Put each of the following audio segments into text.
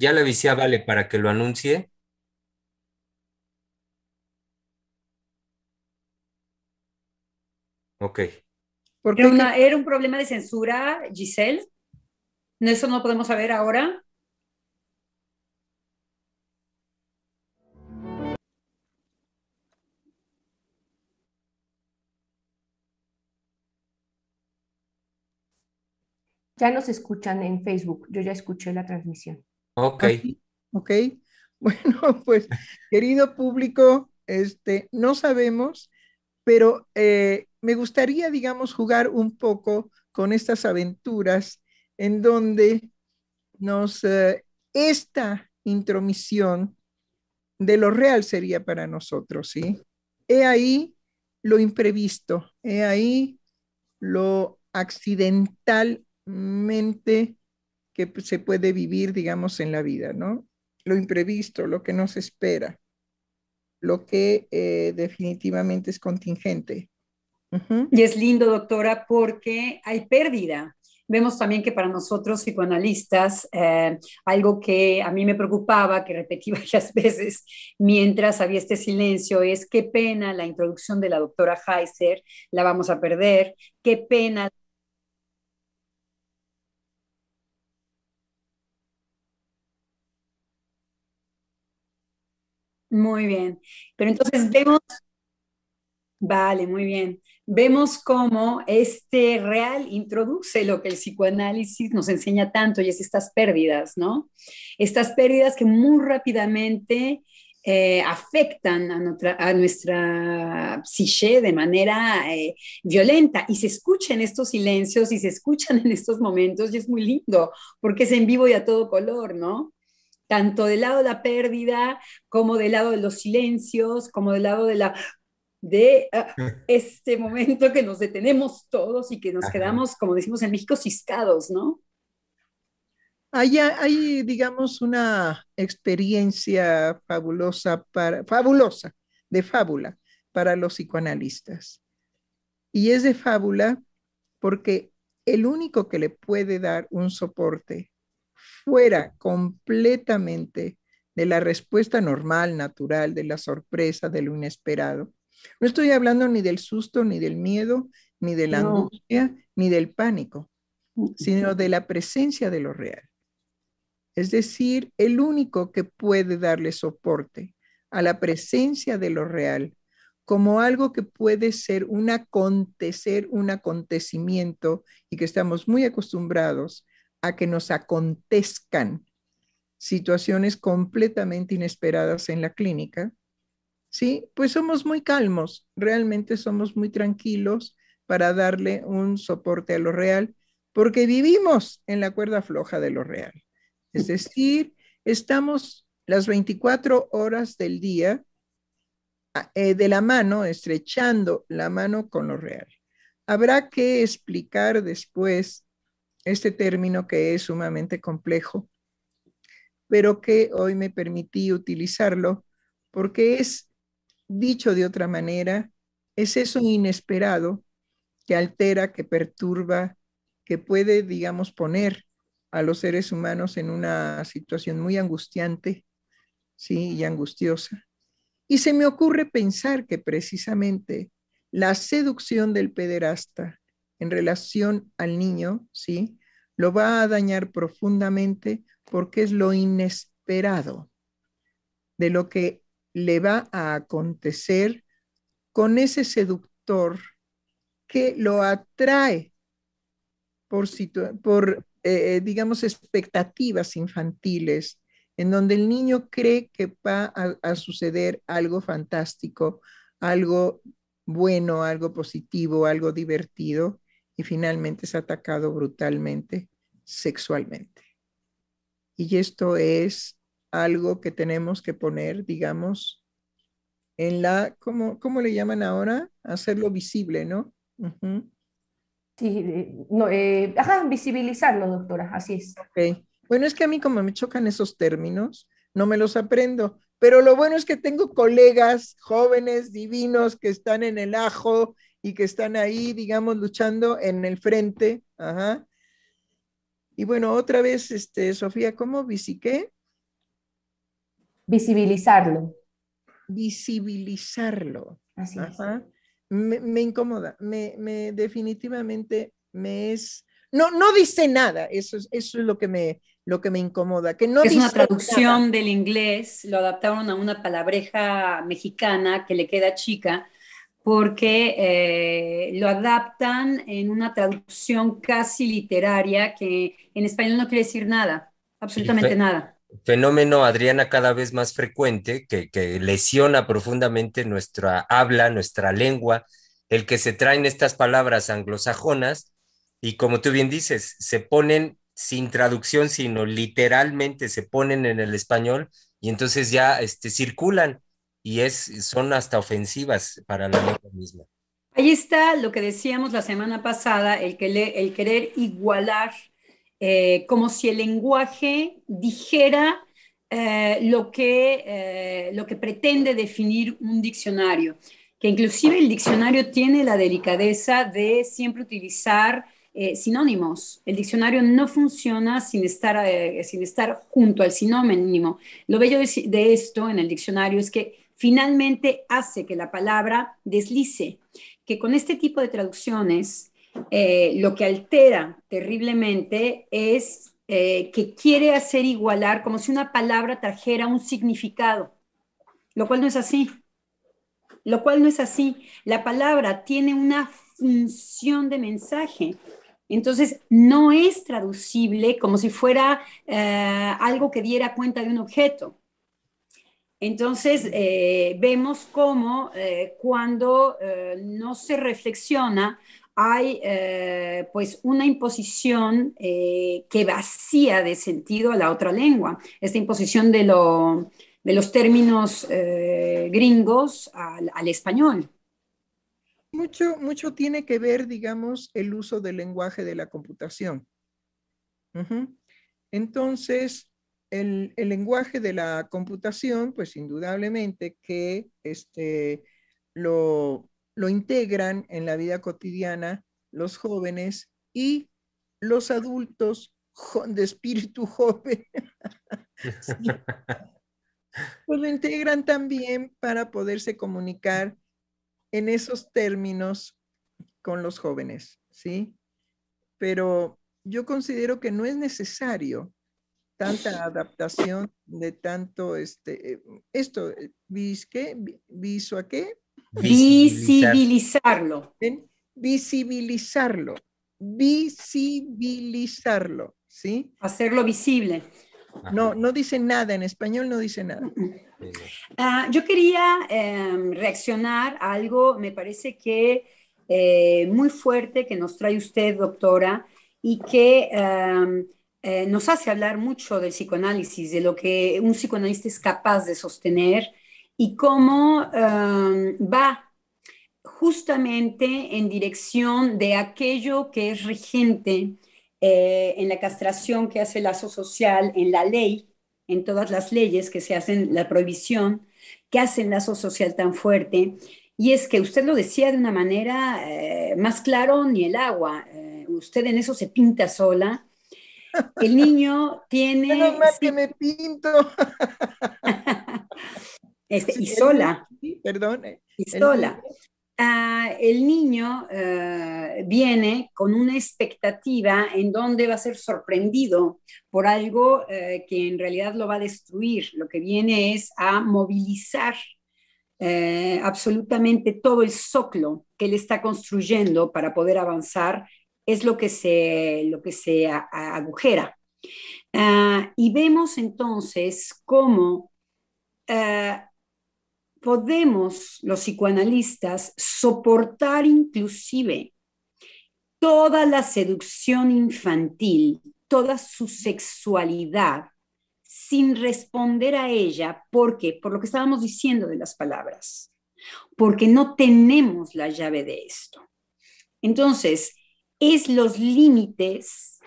Ya le avisé a Vale para que lo anuncie. Ok. Porque era, era un problema de censura, Giselle. ¿Eso no podemos saber ahora? Ya nos escuchan en Facebook. Yo ya escuché la transmisión. Ok. Ok. Bueno, pues, querido público, este, no sabemos, pero eh, me gustaría, digamos, jugar un poco con estas aventuras en donde nos, eh, esta intromisión de lo real sería para nosotros, ¿sí? He ahí lo imprevisto, he ahí lo accidentalmente que se puede vivir, digamos, en la vida, ¿no? Lo imprevisto, lo que nos espera, lo que eh, definitivamente es contingente. Y es lindo, doctora, porque hay pérdida. Vemos también que para nosotros psicoanalistas, eh, algo que a mí me preocupaba, que repetí varias veces mientras había este silencio, es qué pena la introducción de la doctora Heiser, la vamos a perder, qué pena Muy bien. Pero entonces vemos, vale, muy bien. Vemos cómo este real introduce lo que el psicoanálisis nos enseña tanto y es estas pérdidas, ¿no? Estas pérdidas que muy rápidamente eh, afectan a nuestra, a nuestra, psique de manera eh, violenta y se escuchan estos silencios y se escuchan en estos momentos y es muy lindo porque es en vivo y a todo color, ¿no? Tanto del lado de la pérdida, como del lado de los silencios, como del lado de la de ah, este momento que nos detenemos todos y que nos quedamos, como decimos en México, ciscados, ¿no? Hay, hay, digamos, una experiencia fabulosa, para, fabulosa, de fábula para los psicoanalistas. Y es de fábula porque el único que le puede dar un soporte fuera completamente de la respuesta normal, natural, de la sorpresa, de lo inesperado. No estoy hablando ni del susto, ni del miedo, ni de la angustia, ni del pánico, sino de la presencia de lo real. Es decir, el único que puede darle soporte a la presencia de lo real como algo que puede ser un acontecer, un acontecimiento y que estamos muy acostumbrados a que nos acontezcan situaciones completamente inesperadas en la clínica, ¿sí? Pues somos muy calmos, realmente somos muy tranquilos para darle un soporte a lo real, porque vivimos en la cuerda floja de lo real. Es decir, estamos las 24 horas del día eh, de la mano, estrechando la mano con lo real. Habrá que explicar después este término que es sumamente complejo, pero que hoy me permití utilizarlo porque es, dicho de otra manera, es eso inesperado que altera, que perturba, que puede, digamos, poner a los seres humanos en una situación muy angustiante, sí, y angustiosa. Y se me ocurre pensar que precisamente la seducción del pederasta en relación al niño, ¿sí? Lo va a dañar profundamente porque es lo inesperado de lo que le va a acontecer con ese seductor que lo atrae por, eh, digamos, expectativas infantiles, en donde el niño cree que va a suceder algo fantástico, algo bueno, algo positivo, algo divertido, y finalmente es atacado brutalmente sexualmente. Y esto es algo que tenemos que poner, digamos, en la, ¿cómo, cómo le llaman ahora? Hacerlo visible, ¿no? Sí, no, eh, ajá, visibilizarlo, doctora, así es. Bueno, es que a mí como me chocan esos términos, no me los aprendo, pero lo bueno es que tengo colegas jóvenes, divinos, que están en el ajo y que están ahí, digamos, luchando en el frente. Ajá. Y bueno, otra vez, este, Sofía, ¿cómo visiqué? Visibilizarlo. Visibilizarlo. Así es. Ajá. Me, me incomoda, me, me definitivamente me es, no, no dice nada, eso es, eso es lo que me, lo que me incomoda, que no es una traducción nada. del inglés, lo adaptaron a una palabreja mexicana que le queda chica, porque eh, lo adaptan en una traducción casi literaria que en español no quiere decir nada, absolutamente nada. Fenómeno, Adriana, cada vez más frecuente que, que lesiona profundamente nuestra habla, nuestra lengua, el que se traen estas palabras anglosajonas y como tú bien dices, se ponen sin traducción, sino literalmente se ponen en el español y entonces ya este, circulan y es, son hasta ofensivas para la lengua misma. Ahí está lo que decíamos la semana pasada, el, que le- el querer igualar, eh, como si el lenguaje dijera eh, lo, que, eh, lo que pretende definir un diccionario, que inclusive el diccionario tiene la delicadeza de siempre utilizar eh, sinónimos. El diccionario no funciona sin estar, eh, sin estar junto al sinónimo. Lo bello de, de esto en el diccionario es que finalmente hace que la palabra deslice que con este tipo de traducciones eh, lo que altera terriblemente es eh, que quiere hacer igualar como si una palabra trajera un significado, lo cual no es así. Lo cual no es así. La palabra tiene una función de mensaje. Entonces, no es traducible como si fuera eh, algo que diera cuenta de un objeto. Entonces, eh, vemos cómo eh, cuando eh, no se reflexiona, hay pues una imposición que vacía de sentido a la otra lengua, esta imposición de, lo, de los términos gringos al, español. Mucho, mucho tiene que ver, digamos, el uso del lenguaje de la computación. Entonces, el, lenguaje de la computación, pues indudablemente que este, lo, lo integran en la vida cotidiana los jóvenes y los adultos de espíritu joven. Pues lo integran también para poderse comunicar en esos términos con los jóvenes, ¿sí? Pero yo considero que no es necesario tanta adaptación de tanto, este, eh, esto, eh, vis, ¿qué? Vi- ¿Viso a qué? Visibilizar. Visibilizarlo. Visibilizarlo, visibilizarlo, ¿sí? Hacerlo visible. No, no dice nada, en español no dice nada. Ah, yo quería em, reaccionar a algo, me parece que eh, muy fuerte que nos trae usted, doctora, y que em, eh, nos hace hablar mucho del psicoanálisis, de lo que un psicoanalista es capaz de sostener y cómo em, va justamente en dirección de aquello que es regente eh, en la castración que hace el lazo social, en la ley, en todas las leyes que se hacen, la prohibición, que hacen lazo social tan fuerte. Y es que usted lo decía de una manera eh, más claro ni el agua. Usted en eso se pinta sola. El niño tiene... Menos mal que me pinto. este, y sola, Perdón. eh, y el sola. niño- Ah, el niño eh, viene con una expectativa en donde va a ser sorprendido por algo eh, que en realidad lo va a destruir. Lo que viene es a movilizar absolutamente todo el soclo que él está construyendo para poder avanzar, es lo que se, lo que se agujera. Ah, y vemos entonces cómo ah, podemos los psicoanalistas soportar inclusive toda la seducción infantil, toda su sexualidad, sin responder a ella. ¿Por qué? Por lo que estábamos diciendo de las palabras. Porque no tenemos la llave de esto. Entonces, es los límites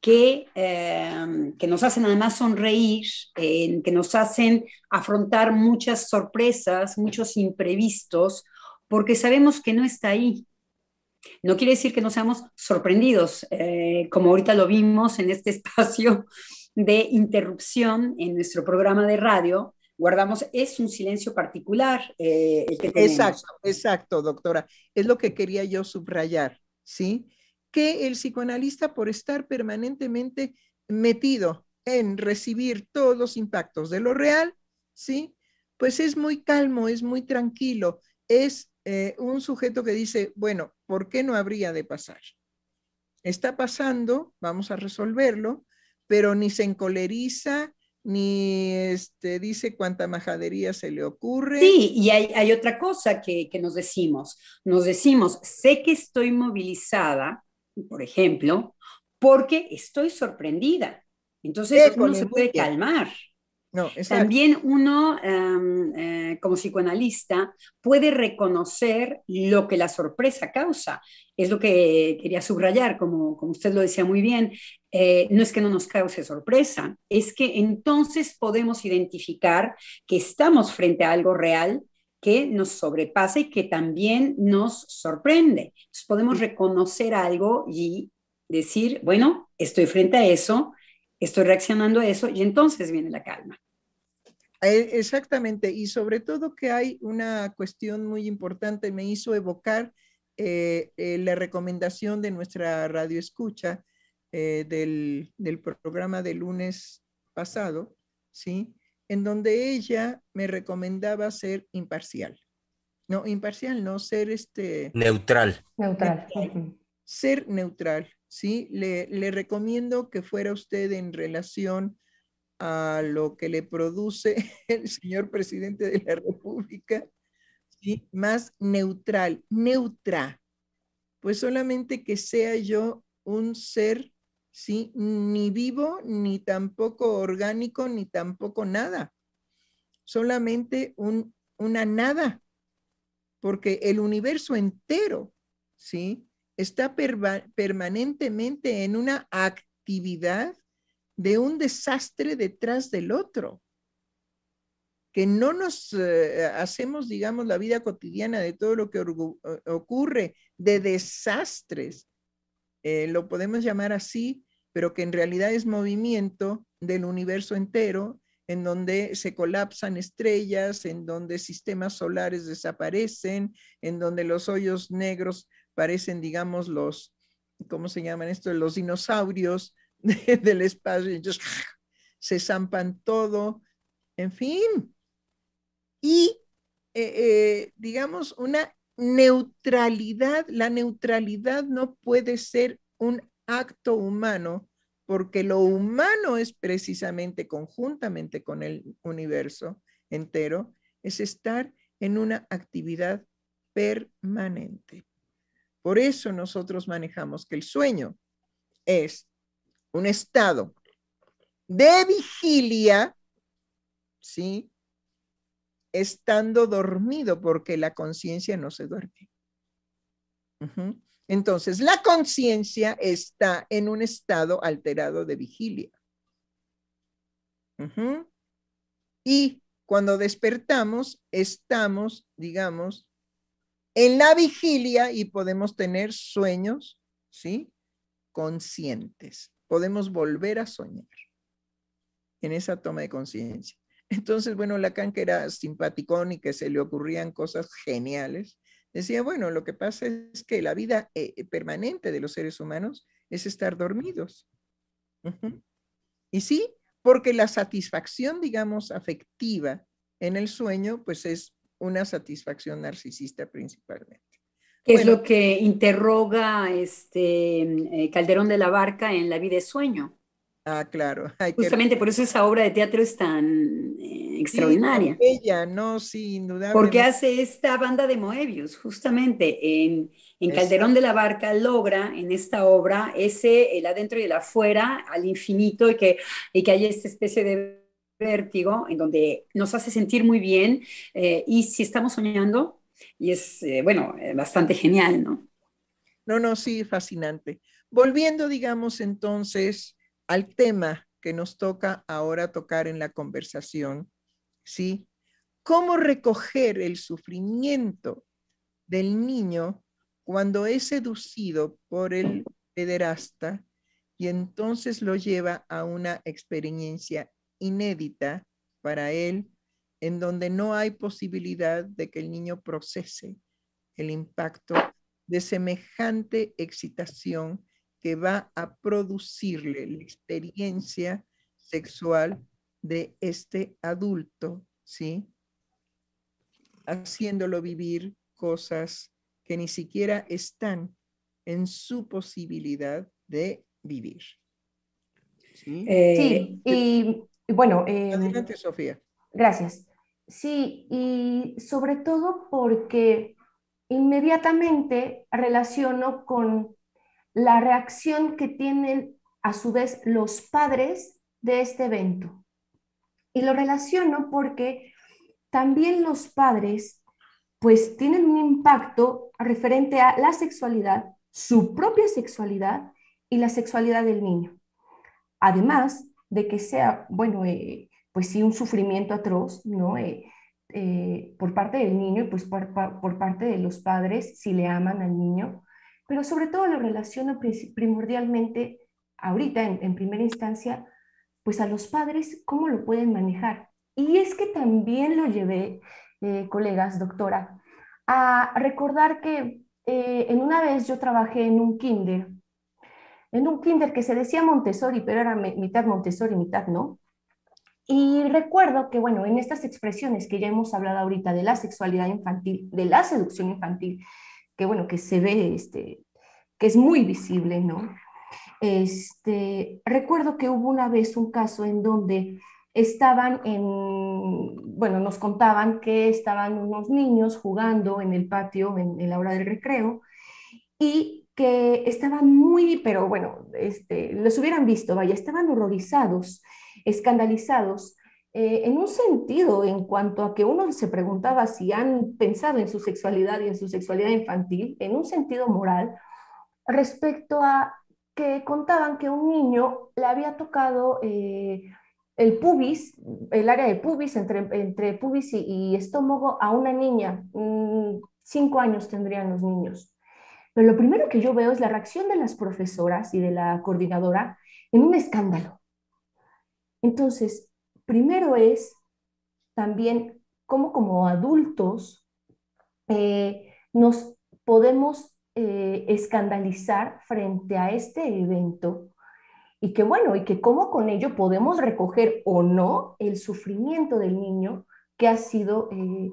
que, eh, que nos hacen además sonreír, que nos hacen afrontar muchas sorpresas, muchos imprevistos, porque sabemos que no está ahí. No quiere decir que no seamos sorprendidos, eh, como ahorita lo vimos en este espacio de interrupción en nuestro programa de radio, guardamos, es un silencio particular. Eh, exacto, exacto, doctora. Es lo que quería yo subrayar, ¿sí? Que el psicoanalista, por estar permanentemente metido en recibir todos los impactos de lo real, ¿sí? Pues es muy calmo, es muy tranquilo, es eh, un sujeto que dice, bueno, ¿por qué no habría de pasar? Está pasando, vamos a resolverlo, pero ni se encoleriza, ni este, dice cuánta majadería se le ocurre. Sí, y hay, otra cosa que, nos decimos. Nos decimos, sé que estoy movilizada, por ejemplo, porque estoy sorprendida. Entonces uno se puede calmar. También uno, em, eh, como psicoanalista, puede reconocer lo que la sorpresa causa. Es lo que quería subrayar, como, como usted lo decía muy bien. Eh, no es que no nos cause sorpresa, es que entonces podemos identificar que estamos frente a algo real que nos sobrepasa y que también nos sorprende. Entonces podemos reconocer algo y decir, bueno, estoy frente a eso, estoy reaccionando a eso y entonces viene la calma. Eh, exactamente, y sobre todo que hay una cuestión muy importante, me hizo evocar eh, eh, la recomendación de nuestra radio escucha del, del, programa del lunes pasado, ¿sí? En donde ella me recomendaba ser imparcial. No, imparcial, no, ser este... Neutral. Neutral. Ser neutral, ¿sí? Le, le recomiendo que fuera usted en relación a lo que le produce el señor presidente de la República, ¿sí? más neutral, neutra, pues solamente que sea yo un ser, ¿sí? ni vivo, ni tampoco orgánico, ni tampoco nada, solamente un, una nada, porque el universo entero, ¿sí? está permanentemente en una actividad de un desastre detrás del otro, que no nos eh, hacemos, digamos, la vida cotidiana de todo lo que eh, ocurre, de desastres, eh, lo podemos llamar así, pero que en realidad es movimiento del universo entero, en donde se colapsan estrellas, en donde sistemas solares desaparecen, en donde los hoyos negros parecen, digamos, los, ¿cómo se llaman esto? Los dinosaurios del espacio, y entonces se zampan todo, en fin. Y, eh, eh, digamos, una neutralidad, la neutralidad no puede ser un acto humano, porque lo humano es precisamente conjuntamente con el universo entero, es estar en una actividad permanente. Por eso nosotros manejamos que el sueño es un estado de vigilia, ¿sí? Estando dormido, porque la conciencia no se duerme. Entonces, la conciencia está en un estado alterado de vigilia. Y cuando despertamos, estamos, digamos, en la vigilia y podemos tener sueños, ¿sí? Conscientes podemos volver a soñar en esa toma de conciencia. Entonces, bueno, Lacan, que era simpaticón y que se le ocurrían cosas geniales, decía, bueno, lo que pasa es que la vida eh, permanente de los seres humanos es estar dormidos. Y sí, porque la satisfacción, digamos, afectiva en el sueño, pues es una satisfacción narcisista principalmente es lo que interroga este eh, Calderón de la Barca en La vida de sueño. Ah, claro. Justamente por eso esa obra de teatro es tan eh, extraordinaria. ella, no, sí, indudablemente. Porque hace esta banda de Moebius, justamente en, Calderón de la Barca logra en esta obra ese, el adentro y el afuera, al infinito, y que, y que hay esta especie de vértigo en donde nos hace sentir muy bien. Eh, y si estamos soñando, y es, eh, bueno, bastante genial, ¿no? No, no, sí, fascinante. Volviendo, digamos, entonces al tema que nos toca ahora tocar en la conversación, ¿sí? ¿Cómo recoger el sufrimiento del niño cuando es seducido por el pederasta y entonces lo lleva a una experiencia inédita para él, en donde no hay posibilidad de que el niño procese el impacto de semejante excitación que va a producirle la experiencia sexual de este adulto, ¿sí? Haciéndolo vivir cosas que ni siquiera están en su posibilidad de vivir. Sí, eh, y, bueno. Eh, adelante, Sofía. Gracias. Sí, y sobre todo porque inmediatamente relaciono con la reacción que tienen a su vez los padres de este evento. Y lo relaciono porque también los padres pues tienen un impacto referente a la sexualidad, su propia sexualidad y la sexualidad del niño. Además de que sea, bueno, eh, pues sí, un sufrimiento atroz, ¿no? Eh, eh, por parte del niño y pues por, parte de los padres, si le aman al niño, pero sobre todo lo relaciono primordialmente ahorita, en, primera instancia, pues a los padres, cómo lo pueden manejar. Y es que también lo llevé, colegas, doctora, a recordar que en una vez yo trabajé en un kinder en un kinder que se decía Montessori, pero era mitad Montessori, mitad no. Y recuerdo que, bueno, en estas expresiones que ya hemos hablado ahorita de la sexualidad infantil, de la seducción infantil, que, bueno, que se ve, este, que es muy visible, ¿no? Este, recuerdo que hubo una vez un caso en donde estaban en, bueno, nos contaban que estaban unos niños jugando en el patio en, la hora del recreo y que estaban muy, pero bueno, este, los hubieran visto, vaya, estaban horrorizados, escandalizados, eh, en un sentido en cuanto a que uno se preguntaba si han pensado en su sexualidad y en su sexualidad infantil, en un sentido moral, respecto a que contaban que un niño le había tocado eh, el pubis, el área de pubis, entre, entre pubis y, y estómago a una niña. Mm, cinco años tendrían los niños. Pero lo primero que yo veo es la reacción de las profesoras y de la coordinadora en un escándalo. Entonces, primero es también cómo como adultos eh, nos podemos eh, escandalizar frente a este evento y que bueno, y que cómo con ello podemos recoger o no el sufrimiento del niño que ha sido eh,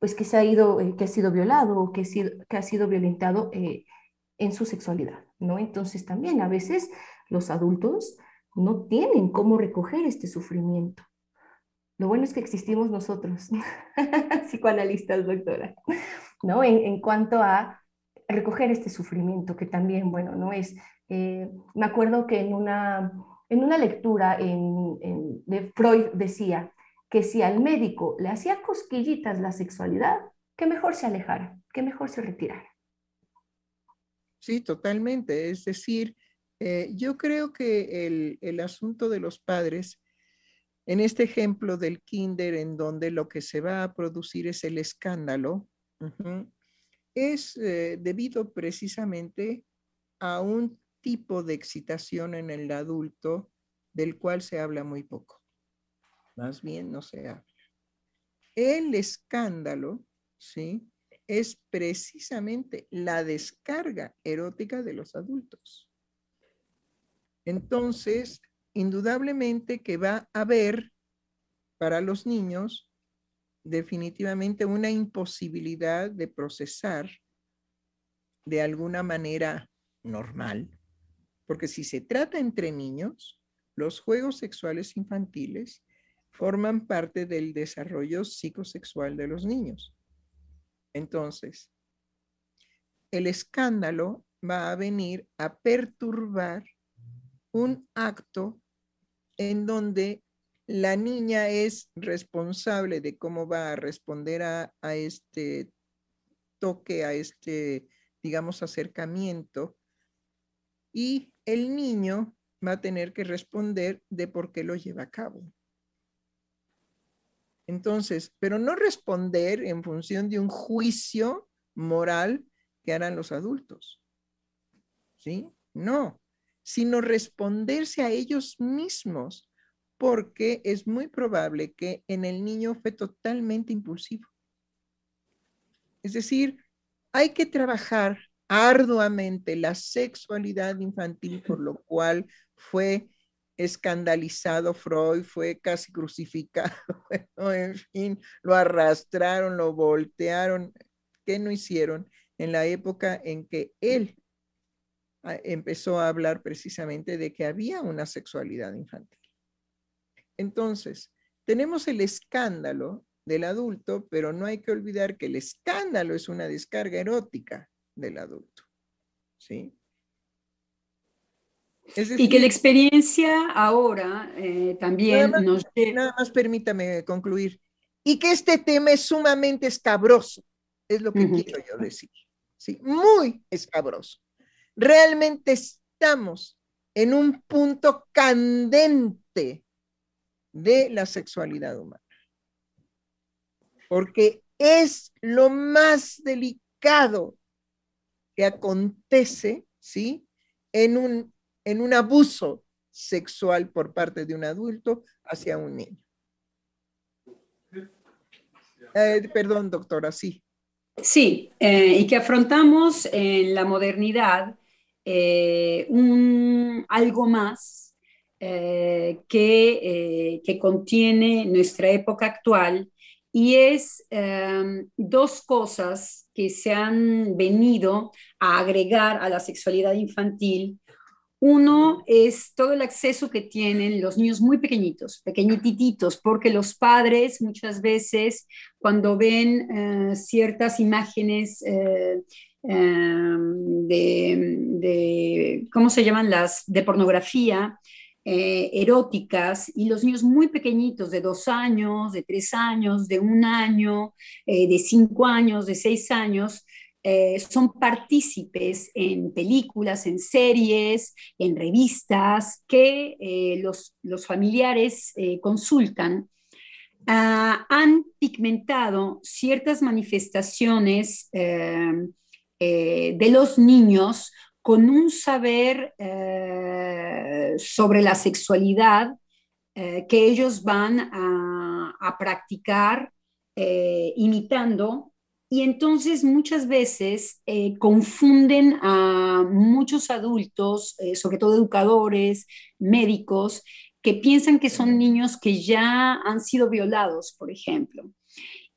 pues que se ha ido, que ha sido violado o que, que ha sido violentado en su sexualidad, ¿no? Entonces también a veces los adultos no tienen cómo recoger este sufrimiento. Lo bueno es que existimos nosotros, psicoanalistas, doctora, ¿no? En, cuanto a recoger este sufrimiento, que también, bueno, no es... Eh, me acuerdo que en una, en una lectura de Freud decía, que si al médico le hacía cosquillitas la sexualidad, que mejor se alejara, que mejor se retirara. Sí, totalmente. Es decir, eh, yo creo que el, el, asunto de los padres, en este ejemplo del kinder, en donde lo que se va a producir es el escándalo, es eh, debido precisamente a un tipo de excitación en el adulto del cual se habla muy poco más bien no se habla. El escándalo, ¿sí? Es precisamente la descarga erótica de los adultos. Entonces, indudablemente que va a haber para los niños definitivamente una imposibilidad de procesar de alguna manera normal, porque si se trata entre niños, los juegos sexuales infantiles forman parte del desarrollo psicosexual de los niños. Entonces, el escándalo va a venir a perturbar un acto en donde la niña es responsable de cómo va a responder a, este toque, a este, digamos, acercamiento, y el niño va a tener que responder de por qué lo lleva a cabo. Entonces, pero no responder en función de un juicio moral que harán los adultos. ¿Sí? No, sino responderse a ellos mismos, porque es muy probable que en el niño fue totalmente impulsivo. Es decir, hay que trabajar arduamente la sexualidad infantil, por lo cual fue escandalizado Freud, fue casi crucificado, en fin, lo arrastraron, lo voltearon, ¿qué no hicieron en la época en que él empezó a hablar precisamente de que había una sexualidad infantil? Entonces, tenemos el escándalo del adulto, pero no hay que olvidar que el escándalo es una descarga erótica del adulto. ¿Sí? y que la experiencia ahora eh, también nos... Nada más permítame concluir. Y que este tema es sumamente escabroso, es lo que quiero yo decir. ¿sí? Muy escabroso. Realmente estamos en un punto candente de la sexualidad humana. Porque es lo más delicado que acontece, ¿sí? En un en un abuso sexual por parte de un adulto hacia un niño. Eh, perdón, doctora, sí. Sí, eh, y que afrontamos en la modernidad eh, un, algo más que, que, contiene nuestra época actual. Y es dos cosas que se han venido a agregar a la sexualidad infantil. Uno es todo el acceso que tienen los niños muy pequeñitos, pequeñititos, porque los padres muchas veces cuando ven eh, ciertas imágenes eh, em, de, ¿cómo se llaman las? De pornografía, eh, eróticas y los niños muy pequeñitos, de dos años, de tres años, de un año, de cinco años, de seis años, eh, son partícipes en películas, en series, en revistas que eh, los, los, familiares eh, consultan, ah, han pigmentado ciertas manifestaciones de los niños con un saber sobre la sexualidad que ellos van a, a practicar imitando y entonces muchas veces eh, confunden a muchos adultos, eh, sobre todo educadores, médicos, que piensan que son niños que ya han sido violados, por ejemplo.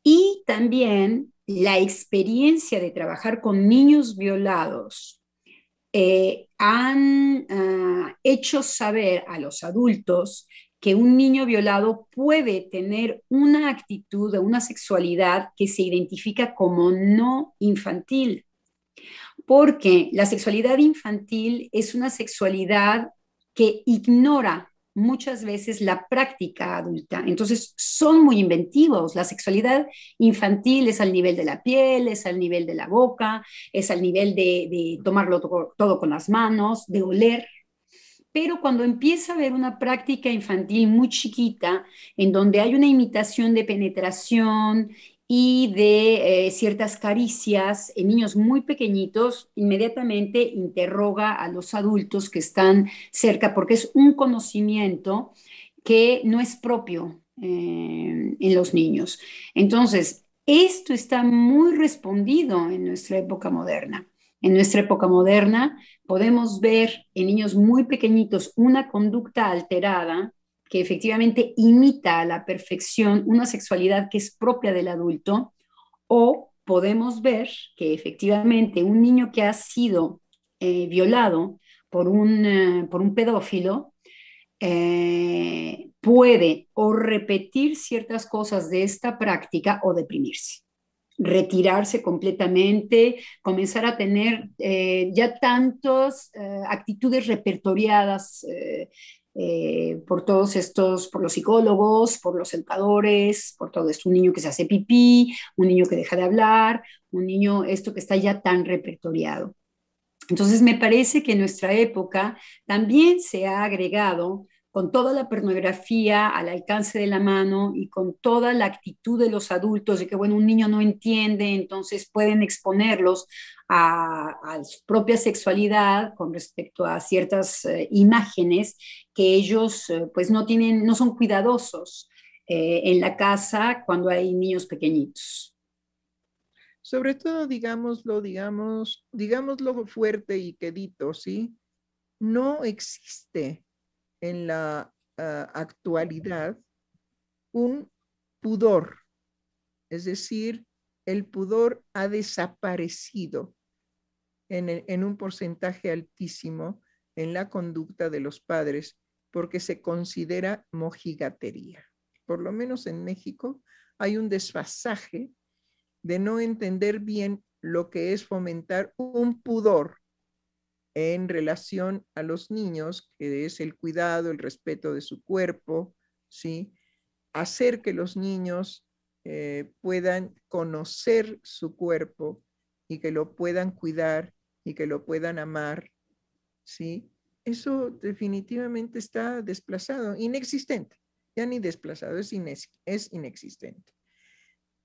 Y también la experiencia de trabajar con niños violados eh, han ah, hecho saber a los adultos que un niño violado puede tener una actitud o una sexualidad que se identifica como no infantil, porque la sexualidad infantil es una sexualidad que ignora muchas veces la práctica adulta. Entonces son muy inventivos. La sexualidad infantil es al nivel de la piel, es al nivel de la boca, es al nivel de, tomarlo todo con las manos, de oler pero cuando empieza a haber una práctica infantil muy chiquita, en donde hay una imitación de penetración y de eh, ciertas caricias en niños muy pequeñitos, inmediatamente interroga a los adultos que están cerca, porque es un conocimiento que no es propio eh, en los niños. Entonces, esto está muy respondido en nuestra época moderna. En nuestra época moderna podemos ver en niños muy pequeñitos una conducta alterada que efectivamente imita a la perfección una sexualidad que es propia del adulto, o podemos ver que efectivamente un niño que ha sido eh, violado por un, eh, por un pedófilo eh, puede o repetir ciertas cosas de esta práctica o deprimirse retirarse completamente, comenzar a tener eh, ya tantas actitudes repertoriadas por todos estos, por los psicólogos, por los educadores, por todo esto, un niño que se hace pipí, un niño que deja de hablar, un niño, esto que está ya tan repertoriado. Entonces me parece que en nuestra época también se ha agregado con toda la pornografía al alcance de la mano y con toda la actitud de los adultos de que, bueno, un niño no entiende, entonces pueden exponerlos a, su propia sexualidad con respecto a ciertas eh, imágenes que ellos eh, pues no tienen, no son cuidadosos eh, en la casa cuando hay niños pequeñitos. Sobre todo, digámoslo, digamos, digámoslo fuerte y quedito, ¿sí? No existe en la ah, actualidad un pudor, es decir, el pudor ha desaparecido en, en, un porcentaje altísimo en la conducta de los padres porque se considera mojigatería. Por lo menos en México hay un desfasaje de no entender bien lo que es fomentar un pudor en relación a los niños, que es el cuidado, el respeto de su cuerpo, ¿sí? Hacer que los niños eh, puedan conocer su cuerpo y que lo puedan cuidar y que lo puedan amar, ¿sí? Eso definitivamente está desplazado, inexistente, ya ni desplazado, es, es inexistente.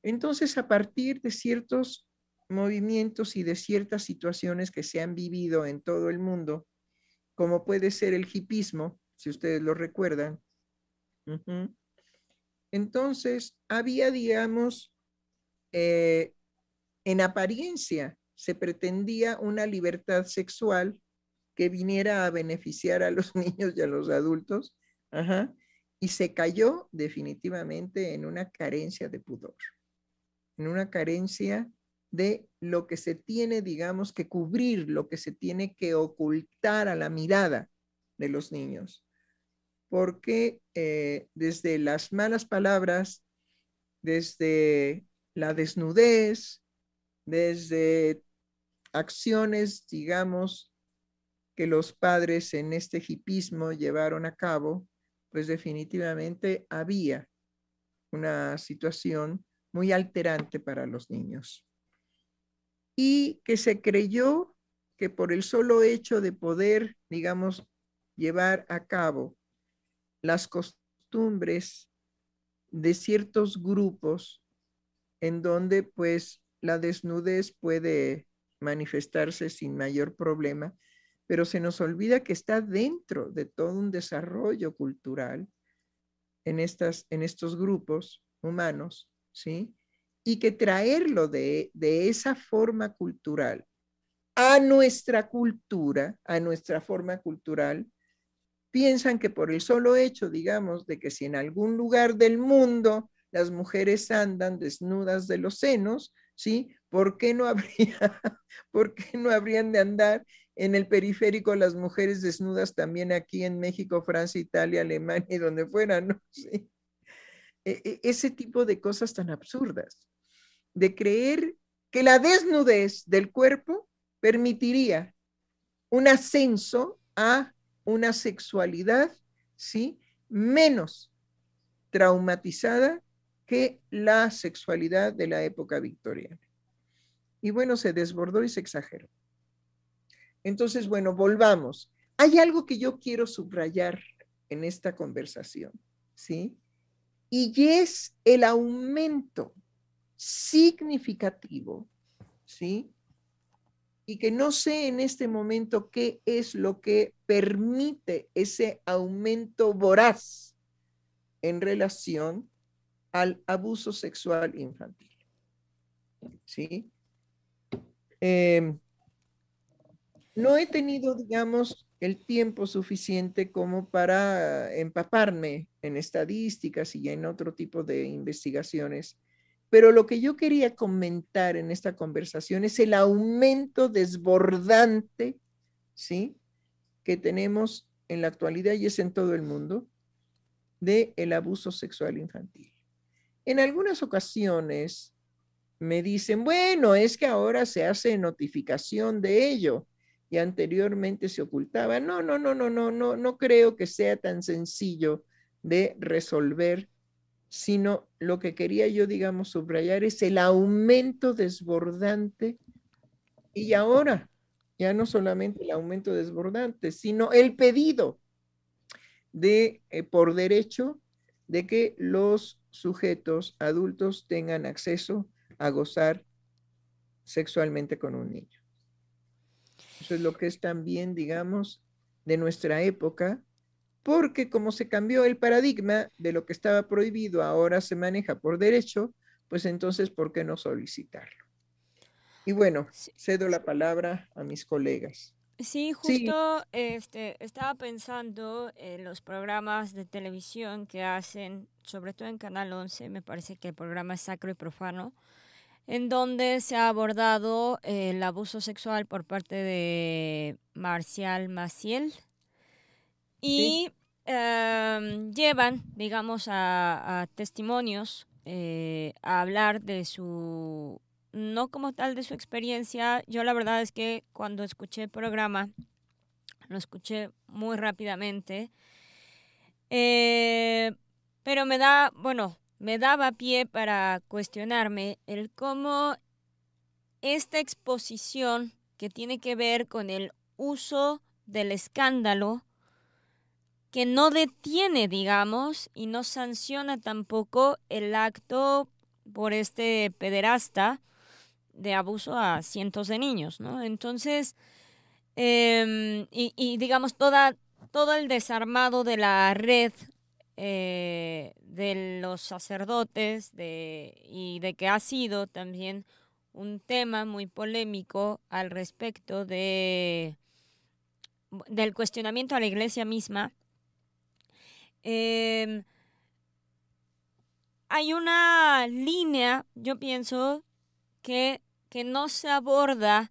Entonces, a partir de ciertos movimientos y de ciertas situaciones que se han vivido en todo el mundo, como puede ser el hipismo, si ustedes lo recuerdan. Entonces, había, digamos, eh, en apariencia, se pretendía una libertad sexual que viniera a beneficiar a los niños y a los adultos, y se cayó definitivamente en una carencia de pudor, en una carencia de lo que se tiene, digamos, que cubrir, lo que se tiene que ocultar a la mirada de los niños. Porque eh, desde las malas palabras, desde la desnudez, desde acciones, digamos, que los padres en este hipismo llevaron a cabo, pues definitivamente había una situación muy alterante para los niños y que se creyó que por el solo hecho de poder, digamos, llevar a cabo las costumbres de ciertos grupos en donde pues la desnudez puede manifestarse sin mayor problema, pero se nos olvida que está dentro de todo un desarrollo cultural en, estas, en estos grupos humanos, ¿sí? Y que traerlo de, esa forma cultural a nuestra cultura, a nuestra forma cultural, piensan que por el solo hecho, digamos, de que si en algún lugar del mundo las mujeres andan desnudas de los senos, ¿sí? ¿Por qué no habría, por qué no habrían de andar en el periférico las mujeres desnudas también aquí en México, Francia, Italia, Alemania y donde fueran, ¿no? E, e, ese tipo de cosas tan absurdas de creer que la desnudez del cuerpo permitiría un ascenso a una sexualidad, ¿sí? Menos traumatizada que la sexualidad de la época victoriana. Y bueno, se desbordó y se exageró. Entonces, bueno, volvamos. Hay algo que yo quiero subrayar en esta conversación, ¿sí? Y es el aumento significativo, ¿sí? Y que no sé en este momento qué es lo que permite ese aumento voraz en relación al abuso sexual infantil. ¿Sí? Em, no he tenido, digamos, el tiempo suficiente como para empaparme en estadísticas y en otro tipo de investigaciones pero lo que yo quería comentar en esta conversación es el aumento desbordante, ¿sí? Que tenemos en la actualidad y es en todo el mundo de el abuso sexual infantil. En algunas ocasiones me dicen, bueno, es que ahora se hace notificación de ello y anteriormente se ocultaba. No, no, no, no, no, no, no creo que sea tan sencillo de resolver sino lo que quería yo, digamos, subrayar es el aumento desbordante y ahora ya no solamente el aumento desbordante, sino el pedido de, eh, por derecho, de que los sujetos adultos tengan acceso a gozar sexualmente con un niño. Eso es lo que es también, digamos, de nuestra época, porque como se cambió el paradigma de lo que estaba prohibido, ahora se maneja por derecho, pues entonces, ¿por qué no solicitarlo? Y bueno, cedo la palabra a mis colegas. Sí, justo Este, estaba pensando en los programas de televisión que hacen, sobre todo en Canal 11, me parece que el programa es Sacro y Profano, en donde se ha abordado el abuso sexual por parte de Marcial Maciel y em, llevan, digamos, a, testimonios eh, a hablar de su, no como tal de su experiencia. Yo la verdad es que cuando escuché el programa, lo escuché muy rápidamente, eh, pero me da, bueno, me daba pie para cuestionarme el cómo esta exposición que tiene que ver con el uso del escándalo, que no detiene, digamos, y no sanciona tampoco el acto por este pederasta de abuso a cientos de niños, ¿no? Entonces, em, y, digamos, toda, todo el desarmado de la red eh, de los sacerdotes de, y de que ha sido también un tema muy polémico al respecto de del cuestionamiento a la iglesia misma. Em, hay una línea, yo pienso, que, que no se aborda,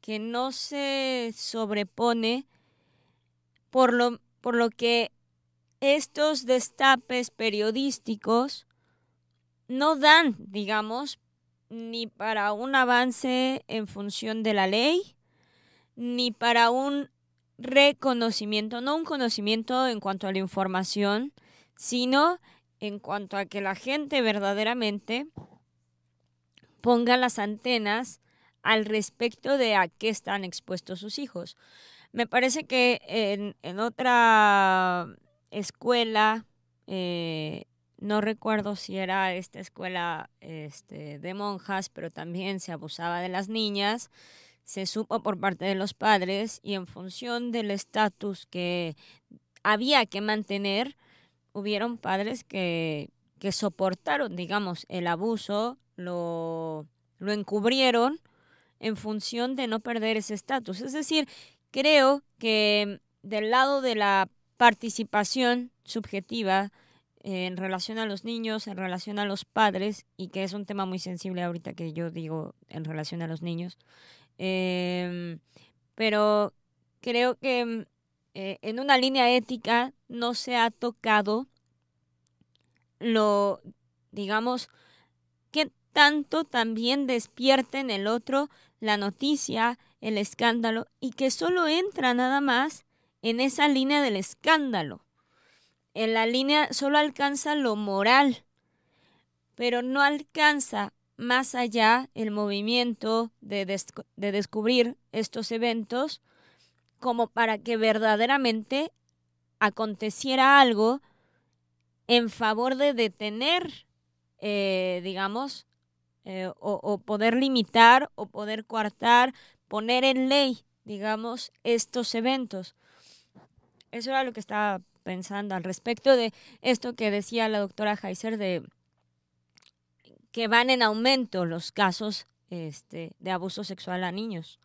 que no se sobrepone, por lo, por lo que estos destapes periodísticos no dan, digamos, ni para un avance en función de la ley, ni para un reconocimiento, no un conocimiento en cuanto a la información, sino en cuanto a que la gente verdaderamente ponga las antenas al respecto de a qué están expuestos sus hijos. Me parece que en, otra escuela, eh, no recuerdo si era esta escuela este, de monjas, pero también se abusaba de las niñas, se supo por parte de los padres y en función del estatus que había que mantener, hubieron padres que, que soportaron, digamos, el abuso, lo, lo encubrieron en función de no perder ese estatus. Es decir, creo que del lado de la participación subjetiva en relación a los niños, en relación a los padres, y que es un tema muy sensible ahorita que yo digo en relación a los niños. Em, pero creo que eh, en una línea ética no se ha tocado lo, digamos, que tanto también despierte en el otro la noticia, el escándalo, y que solo entra nada más en esa línea del escándalo. En la línea solo alcanza lo moral, pero no alcanza más allá el movimiento de, de descubrir estos eventos como para que verdaderamente aconteciera algo en favor de detener, eh, digamos, eh, o, o, poder limitar o poder coartar, poner en ley, digamos, estos eventos. Eso era lo que estaba pensando al respecto de esto que decía la doctora Heiser de que van en aumento los casos este, de abuso sexual a niños.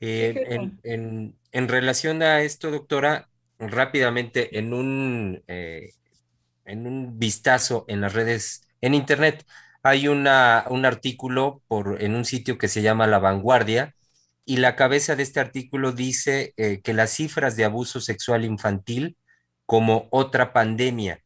Eh, en, relación a esto, doctora, rápidamente, en un, eh, en un vistazo en las redes, en Internet, hay una, un artículo por, en un sitio que se llama La Vanguardia, y la cabeza de este artículo dice eh, que las cifras de abuso sexual infantil como otra pandemia.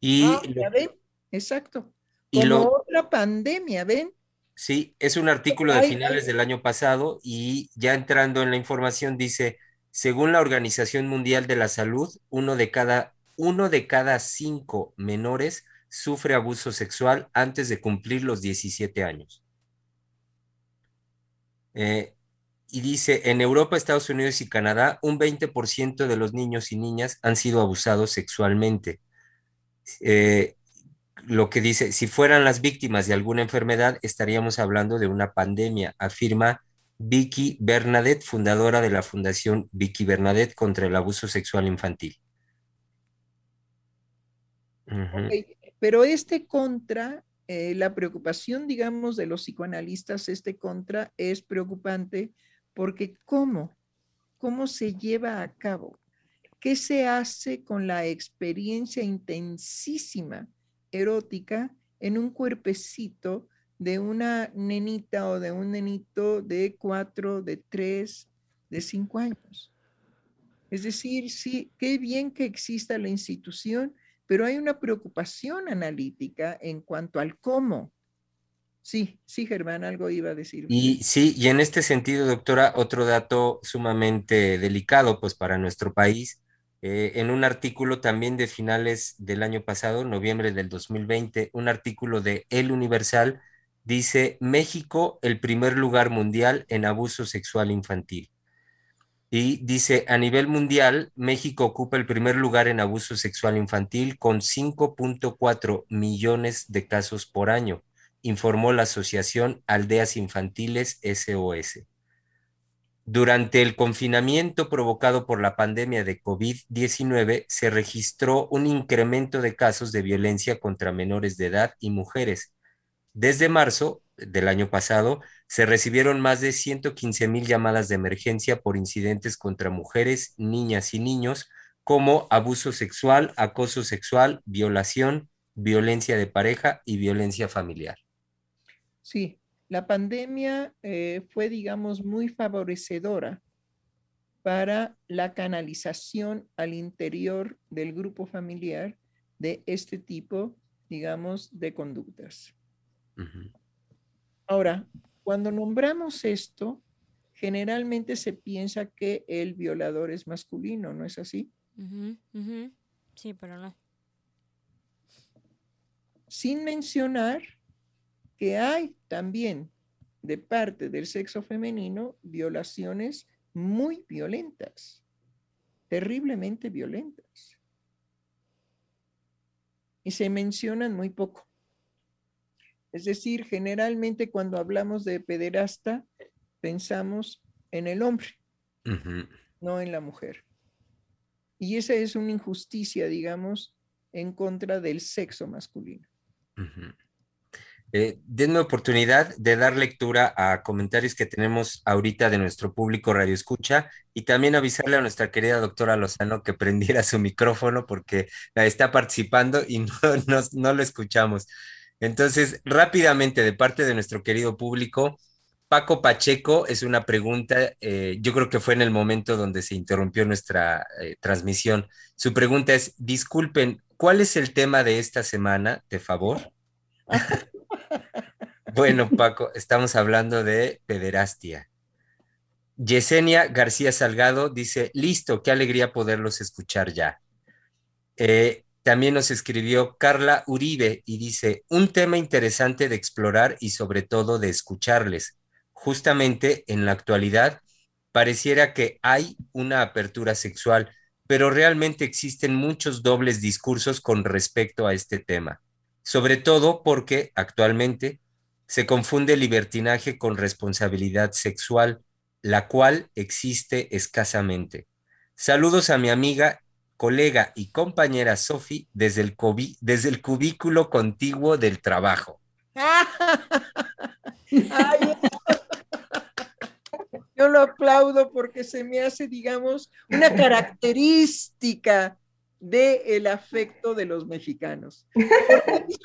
Y ah, ya ven, exacto. Como y otra pandemia, ¿ven? Sí, es un artículo de finales del año pasado y ya entrando en la información dice, según la Organización Mundial de la Salud, uno de cada, uno de cada cinco menores sufre abuso sexual antes de cumplir los 17 años. Eh, y dice, en Europa, Estados Unidos y Canadá, un 20% de los niños y niñas han sido abusados sexualmente. Eh, lo que dice, si fueran las víctimas de alguna enfermedad, estaríamos hablando de una pandemia, afirma Vicky Bernadette, fundadora de la Fundación Vicky Bernadette contra el Abuso Sexual Infantil. Pero este contra, eh, la preocupación, digamos, de los psicoanalistas, este contra es preocupante porque ¿cómo? ¿Cómo se lleva a cabo? ¿Qué se hace con la experiencia intensísima erótica en un cuerpecito de una nenita o de un nenito de cuatro, de tres, de cinco años? Es decir, sí, qué bien que exista la institución, pero hay una preocupación analítica en cuanto al cómo. Sí, sí, Germán, algo iba a decir. Y sí, y en este sentido, doctora, otro dato sumamente delicado, pues para nuestro país, eh, en un artículo también de finales del año pasado, noviembre del 2020, un artículo de El Universal, dice México el primer lugar mundial en abuso sexual infantil. Y dice, a nivel mundial, México ocupa el primer lugar en abuso sexual infantil con 5.4 millones de casos por año informó la Asociación Aldeas Infantiles SOS. Durante el confinamiento provocado por la pandemia de COVID-19, se registró un incremento de casos de violencia contra menores de edad y mujeres. Desde marzo del año pasado, se recibieron más de 115 mil llamadas de emergencia por incidentes contra mujeres, niñas y niños, como abuso sexual, acoso sexual, violación, violencia de pareja y violencia familiar. Sí, la pandemia eh, fue, digamos, muy favorecedora para la canalización al interior del grupo familiar de este tipo, digamos, de conductas. Ahora, cuando nombramos esto, generalmente se piensa que el violador es masculino, ¿no es así? Sí, pero no. Sin mencionar que hay también de parte del sexo femenino violaciones muy violentas, terriblemente violentas. Y se mencionan muy poco. Es decir, generalmente cuando hablamos de pederasta, pensamos en el hombre, no en la mujer. Y esa es una injusticia, digamos, en contra del sexo masculino. Eh, denme oportunidad de dar lectura a comentarios que tenemos ahorita de nuestro público Radio Escucha y también avisarle a nuestra querida doctora Lozano que prendiera su micrófono porque está participando y no, lo escuchamos. Entonces, rápidamente, de parte de nuestro querido público, Paco Pacheco es una pregunta, eh, yo creo que fue en el momento donde se interrumpió nuestra eh, transmisión. Su pregunta es, disculpen, ¿cuál es el tema de esta semana, de favor? Bueno, Paco, estamos hablando de pederastia. Yesenia García Salgado dice, listo, qué alegría poderlos escuchar ya. Eh, también nos escribió Carla Uribe y dice, un tema interesante de explorar y sobre todo de escucharles. Justamente en la actualidad pareciera que hay una apertura sexual, pero realmente existen muchos dobles discursos con respecto a este tema, sobre todo porque actualmente se confunde libertinaje con responsabilidad sexual, la cual existe escasamente. Saludos a mi amiga, colega y compañera Sofi desde el, cubículo contiguo del trabajo. yo lo aplaudo porque se me hace, digamos, una característica del el afecto de los mexicanos.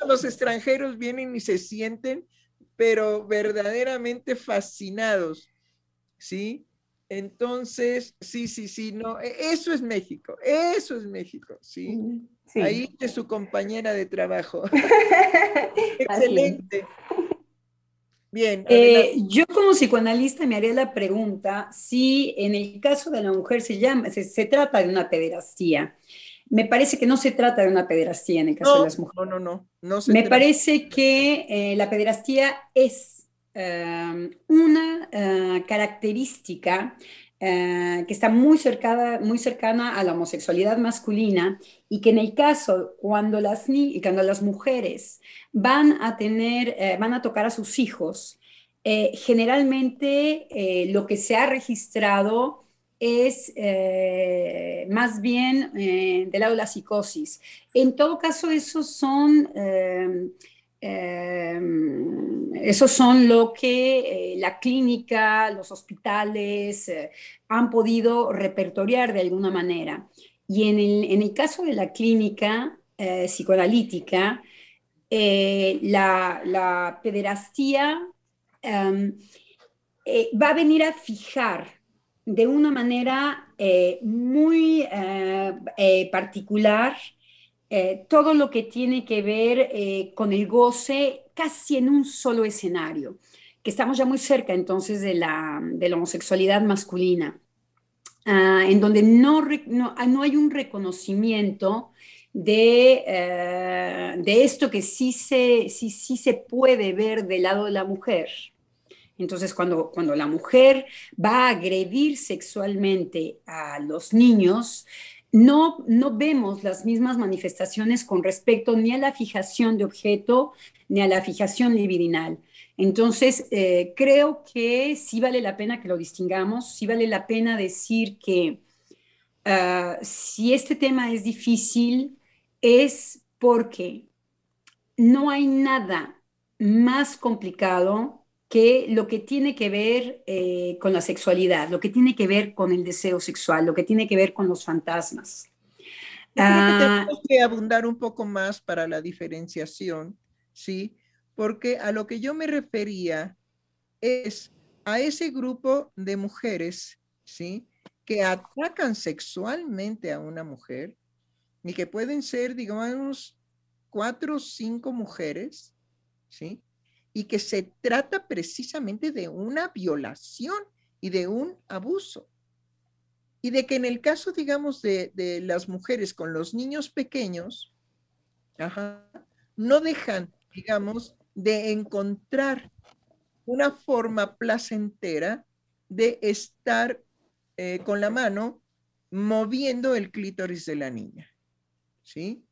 los extranjeros vienen y se sienten pero verdaderamente fascinados, ¿sí? Entonces, sí, sí, sí, no, e, eso es México, eso es México, ¿sí? Ahí es su compañera de trabajo. Excelente. Bien. Eh, yo como psicoanalista me haría la pregunta si en el caso de la mujer se llama, se, trata de una pederastía. Me parece que no se trata de una pederastía en el caso de las mujeres. No, no, no. Me parece que eh, la pederastía es eh, una eh, característica eh, que está muy, cercada, muy cercana a la homosexualidad masculina y que en el caso cuando las, cuando las mujeres van a tener, van a tocar a sus hijos, generalmente lo que se ha registrado es más bien del lado de la psicosis. En todo caso, esos son Em, esos son lo que eh, la clínica, los hospitales eh, han podido repertoriar de alguna manera. Y en el, caso de la clínica eh, psicoanalítica, la, la, pederastía em, va a venir a fijar de una manera muy particular eh, todo lo que tiene que ver eh, con el goce casi en un solo escenario, que estamos ya muy cerca entonces de la, homosexualidad masculina, ah, en donde no, ah, no, hay un reconocimiento de, eh, de esto que sí se, sí, sí se puede ver del lado de la mujer. Entonces, cuando, cuando la mujer va a agredir sexualmente a los niños, no, no vemos las mismas manifestaciones con respecto ni a la fijación de objeto ni a la fijación libidinal. Entonces, eh, creo que sí vale la pena que lo distingamos, sí vale la pena decir que ah, si este tema es difícil, es porque no hay nada más complicado que lo que tiene que ver eh, con la sexualidad, lo que tiene que ver con el deseo sexual, lo que tiene que ver con los fantasmas. Ah, tenemos que abundar un poco más para la diferenciación, ¿sí? Porque a lo que yo me refería es a ese grupo de mujeres, ¿sí? Que atacan sexualmente a una mujer y que pueden ser, digamos, cuatro o cinco mujeres, ¿sí? Y que se trata precisamente de una violación y de un abuso. Y de que en el caso, digamos, de, las mujeres con los niños pequeños, no dejan, digamos, de encontrar una forma placentera de estar eh, con la mano moviendo el clítoris de la niña. ¿Sí?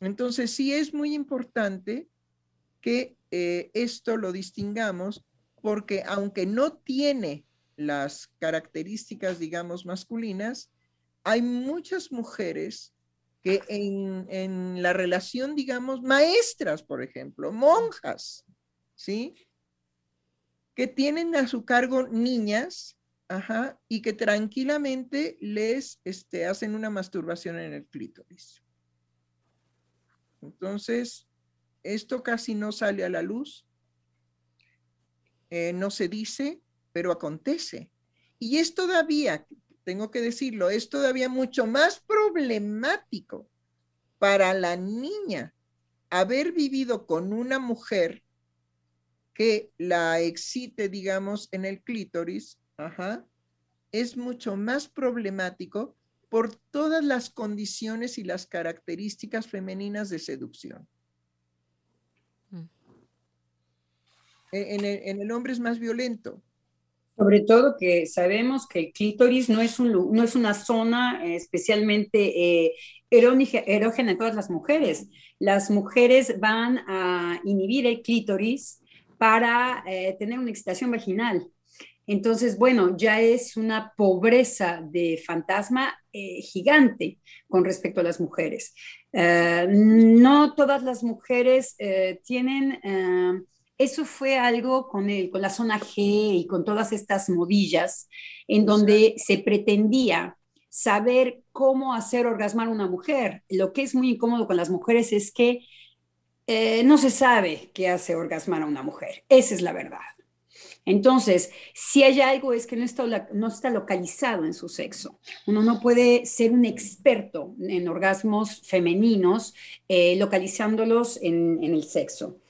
Entonces, sí es muy importante que eh, esto lo distingamos porque aunque no tiene las características, digamos, masculinas, hay muchas mujeres que en, la relación, digamos, maestras, por ejemplo, monjas, ¿sí? Que tienen a su cargo niñas, ajá, y que tranquilamente les este, hacen una masturbación en el clítoris. Entonces, esto casi no sale a la luz, eh, no se dice, pero acontece. Y es todavía, tengo que decirlo, es todavía mucho más problemático para la niña haber vivido con una mujer que la excite, digamos, en el clítoris, es mucho más problemático por todas las condiciones y las características femeninas de seducción. En el, hombre es más violento. Sobre todo que sabemos que el clítoris no es, un, no es una zona especialmente eh, erógena en todas las mujeres. Las mujeres van a inhibir el clítoris para eh, tener una excitación vaginal. Entonces, bueno, ya es una pobreza de fantasma eh, gigante con respecto a las mujeres. no todas las mujeres tienen eso fue algo con, el, con la zona G y con todas estas modillas, en donde se pretendía saber cómo hacer orgasmar a una mujer. Lo que es muy incómodo con las mujeres es que eh, no se sabe qué hace orgasmar a una mujer. Esa es la verdad. Entonces, si hay algo es que no está, no está localizado en su sexo. Uno no puede ser un experto en orgasmos femeninos eh, localizándolos en, en, el sexo.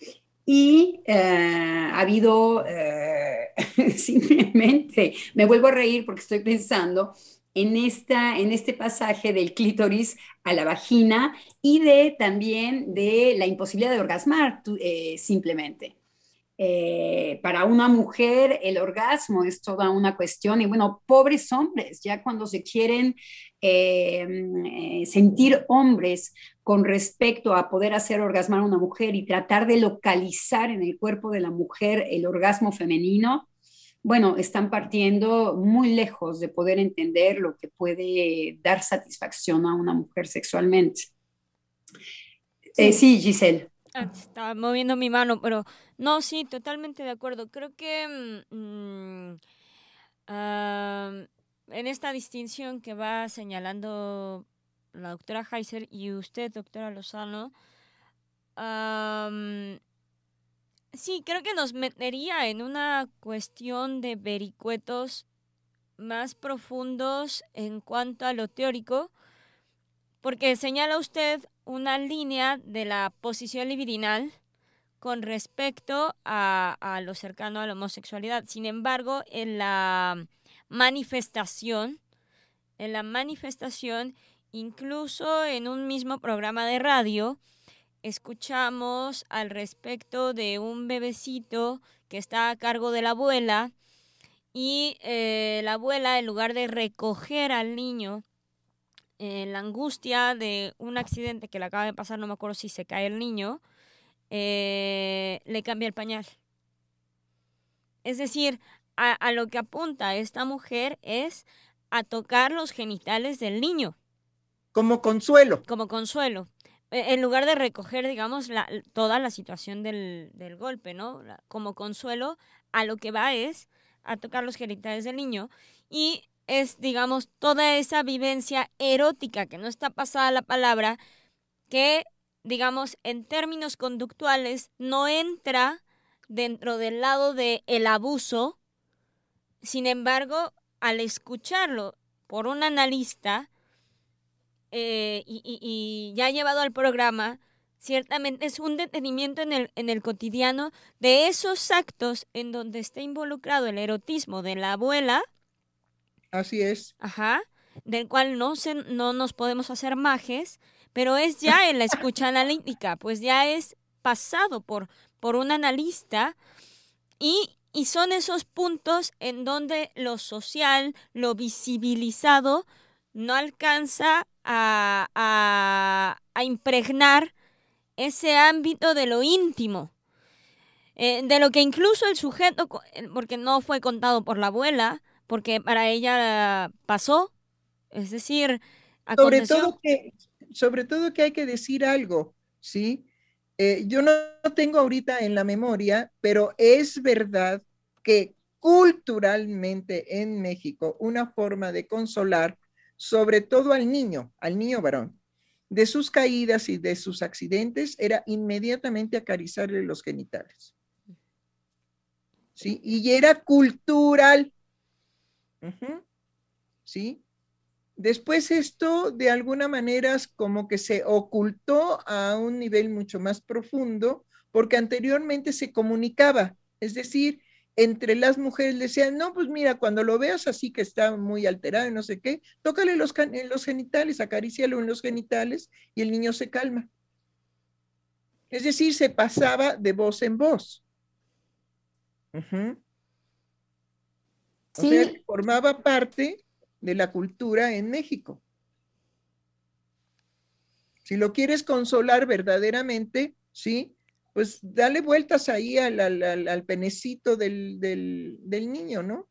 Y eh, ha habido eh, simplemente, me vuelvo a reír porque estoy pensando en, esta, en este pasaje del clítoris a la vagina y de también de la imposibilidad de orgasmar eh, simplemente. Eh, para una mujer el orgasmo es toda una cuestión y bueno, pobres hombres, ya cuando se quieren eh, mm, sentir hombres con respecto a poder hacer orgasmar a una mujer y tratar de localizar en el cuerpo de la mujer el orgasmo femenino, bueno, están partiendo muy lejos de poder entender lo que puede dar satisfacción a una mujer sexualmente. Eh, sí, Giselle. Ah, estaba moviendo mi mano, pero no, sí, totalmente de acuerdo. Creo que mm, en esta distinción que va señalando la doctora Heiser y usted, doctora Lozano, Sí, creo que nos metería en una cuestión de vericuetos más profundos en cuanto a lo teórico, porque señala usted una línea de la posición libidinal con respecto a, lo cercano a la homosexualidad. Sin embargo, en la manifestación, en la manifestación, incluso en un mismo programa de radio, escuchamos al respecto de un bebecito que está a cargo de la abuela y eh, la abuela en lugar de recoger al niño en la angustia de un accidente que le acaba de pasar, no me acuerdo si se cae el niño, eh, le cambia el pañal. Es decir, a, a lo que apunta esta mujer es a tocar los genitales del niño. Como consuelo. Como consuelo. E, en lugar de recoger, digamos, la, toda la situación del, del golpe, ¿no? Como consuelo, a lo que va es a tocar los genitales del niño y es, digamos, toda esa vivencia erótica, que no está pasada la palabra, que, digamos, en términos conductuales no entra dentro del lado del el abuso, sin embargo, al escucharlo por un analista, eh, y, y, ya llevado al programa, ciertamente es un detenimiento en el, en el cotidiano de esos actos en donde está involucrado el erotismo de la abuela. Así es. Ajá. Del cual no, se, no nos podemos hacer majes, pero es ya en la escucha analítica, pues ya es pasado por, por un analista y, y son esos puntos en donde lo social, lo visibilizado, no alcanza a, impregnar ese ámbito de lo íntimo, eh, de lo que incluso el sujeto, eh, porque no fue contado por la abuela, porque para ella pasó, es decir, sobre todo que sobre todo que hay que decir algo, ¿sí? Eh, yo no tengo ahorita en la memoria, pero es verdad que culturalmente en México una forma de consolar sobre todo al niño, al niño varón. De sus caídas y de sus accidentes era inmediatamente acariciarle los genitales. ¿Sí? Y era cultural. ¿Sí? Después esto de alguna manera como que se ocultó a un nivel mucho más profundo porque anteriormente se comunicaba, es decir, entre las mujeres decían, no, pues mira, cuando lo veas así que está muy alterado y no sé qué, tócale los, en los genitales, acarícialo en los genitales y el niño se calma. Es decir, se pasaba de voz en voz. O sea, formaba parte de la cultura en México. Si lo quieres consolar verdaderamente, ¿sí? pues dale vueltas ahí al, al, penecito del, niño, ¿no?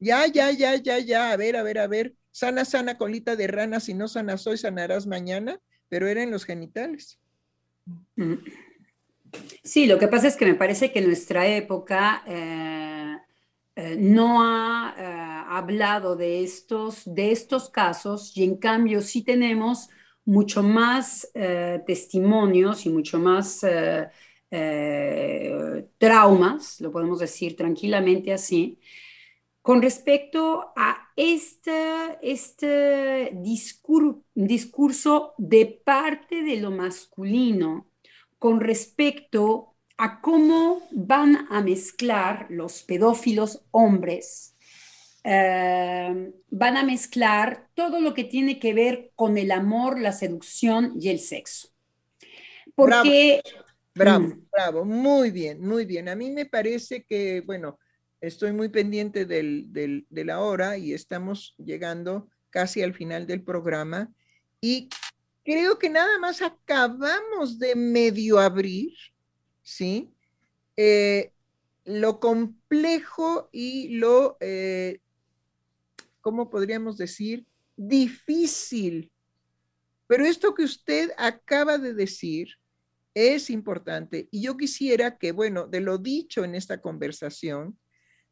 Ya, ya, ya, ya, ya, a ver, a ver, a ver, sana, sana colita de rana, si no sanas hoy, sanarás mañana, pero era en los genitales. Mm. Sí, lo que pasa es que me parece que nuestra época eh, eh, no ha eh, hablado de estos, de estos casos y en cambio sí tenemos mucho más eh, testimonios y mucho más traumas, lo podemos decir tranquilamente así, con respecto a este, este discurso de parte de lo masculino con respecto a cómo van a mezclar los pedófilos hombres eh, van a mezclar todo lo que tiene que ver con el amor, la seducción y el sexo. Porque Bravo, Mm. bravo, muy bien, muy bien. A mí me parece que, bueno, estoy muy pendiente del, del- de la hora y estamos llegando casi al final del programa y creo que nada más acabamos de medio abrir, ¿sí? Eh, lo complejo y lo, eh, ¿cómo podríamos decir? Difícil. Pero esto que usted acaba de decir es importante y yo quisiera que, bueno, de lo dicho en esta conversación,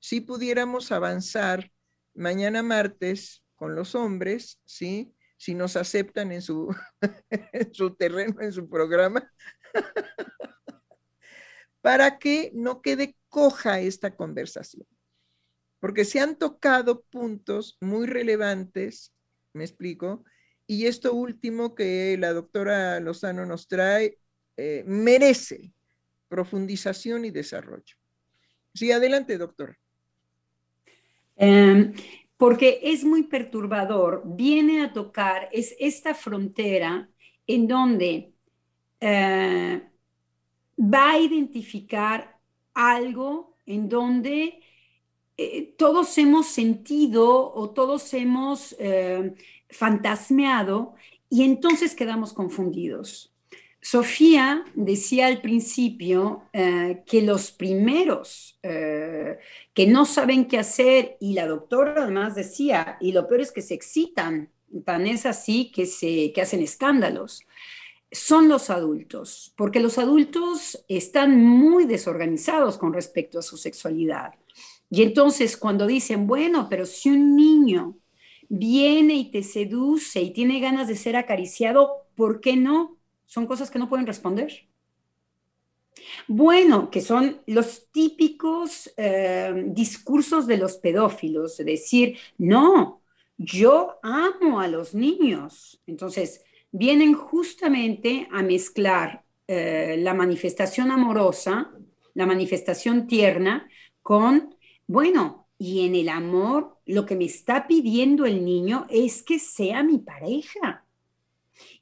si pudiéramos avanzar mañana martes con los hombres, ¿sí? Si nos aceptan en su, en su terreno, en su programa, para que no quede coja esta conversación. Porque se han tocado puntos muy relevantes, me explico, y esto último que la doctora Lozano nos trae eh, merece profundización y desarrollo. Sí, adelante, doctora. Eh, porque es muy perturbador, viene a tocar, es esta frontera en donde eh, va a identificar algo en donde eh, todos hemos sentido o todos hemos eh, fantasmeado y entonces quedamos confundidos. Sofía decía al principio eh, que los primeros eh, que no saben qué hacer, y la doctora además decía, y lo peor es que se excitan, tan es así que, se, que hacen escándalos, son los adultos, porque los adultos están muy desorganizados con respecto a su sexualidad. Y entonces cuando dicen, bueno, pero si un niño viene y te seduce y tiene ganas de ser acariciado, ¿por qué no? Son cosas que no pueden responder. Bueno, que son los típicos eh, discursos de los pedófilos, de decir, no, yo amo a los niños. Entonces, vienen justamente a mezclar eh, la manifestación amorosa, la manifestación tierna, con, bueno, y en el amor lo que me está pidiendo el niño es que sea mi pareja.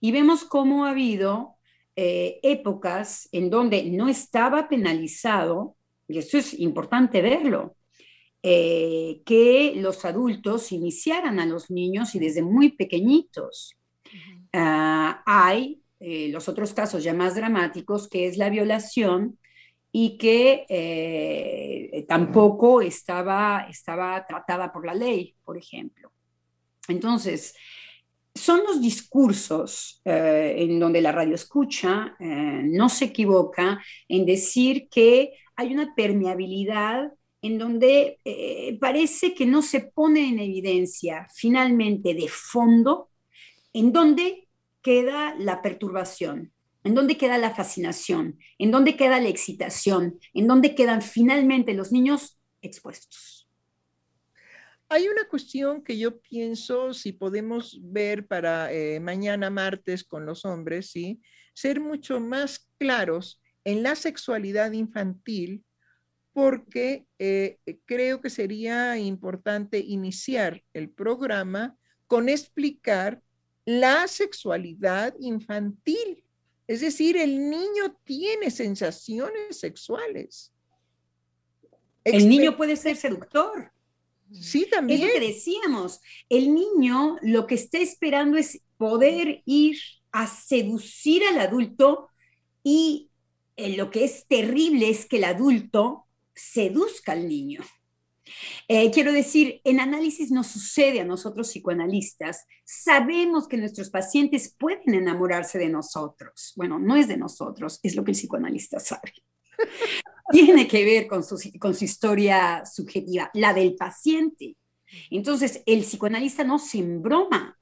Y vemos cómo ha habido eh, épocas en donde no estaba penalizado, y eso es importante verlo, eh, que los adultos iniciaran a los niños y desde muy pequeñitos. Uh, hay eh, los otros casos ya más dramáticos, que es la violación y que eh, tampoco estaba, estaba tratada por la ley, por ejemplo. Entonces, son los discursos eh, en donde la radio escucha no se equivoca en decir que hay una permeabilidad en donde parece que no se pone en evidencia finalmente de fondo en donde queda la perturbación, en donde queda la fascinación, en donde queda la excitación, en donde quedan finalmente los niños expuestos. Hay una cuestión que yo pienso, si podemos ver para eh, mañana martes con los hombres, ¿sí? Ser mucho más claros en la sexualidad infantil, porque eh, creo que sería importante iniciar el programa con explicar la sexualidad infantil. Es decir, el niño tiene sensaciones sexuales. El niño puede ser seductor. Sí, también. Es lo que decíamos. El niño lo que está esperando es poder ir a seducir al adulto y eh, lo que es terrible es que el adulto seduzca al niño. Eh, quiero decir, en análisis nos sucede a nosotros psicoanalistas. Sabemos que nuestros pacientes pueden enamorarse de nosotros. Bueno, no es de nosotros, es lo que el psicoanalista sabe. Tiene que ver con su, con su historia subjetiva, la del paciente. Entonces, el psicoanalista no se embroma.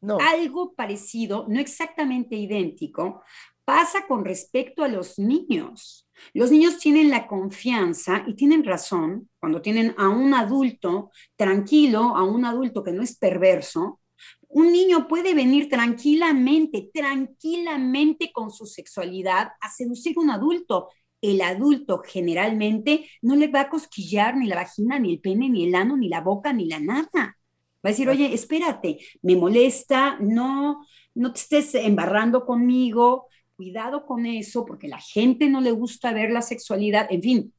No. Algo parecido, no exactamente idéntico, pasa con respecto a los niños. Los niños tienen la confianza y tienen razón cuando tienen a un adulto tranquilo, a un adulto que no es perverso. Un niño puede venir tranquilamente, tranquilamente con su sexualidad a seducir a un adulto. El adulto generalmente no le va a cosquillar ni la vagina, ni el pene, ni el ano, ni la boca, ni la nada. Va a decir, oye, espérate, me molesta, no, no te estés embarrando conmigo, cuidado con eso, porque la gente no le gusta ver la sexualidad, en fin,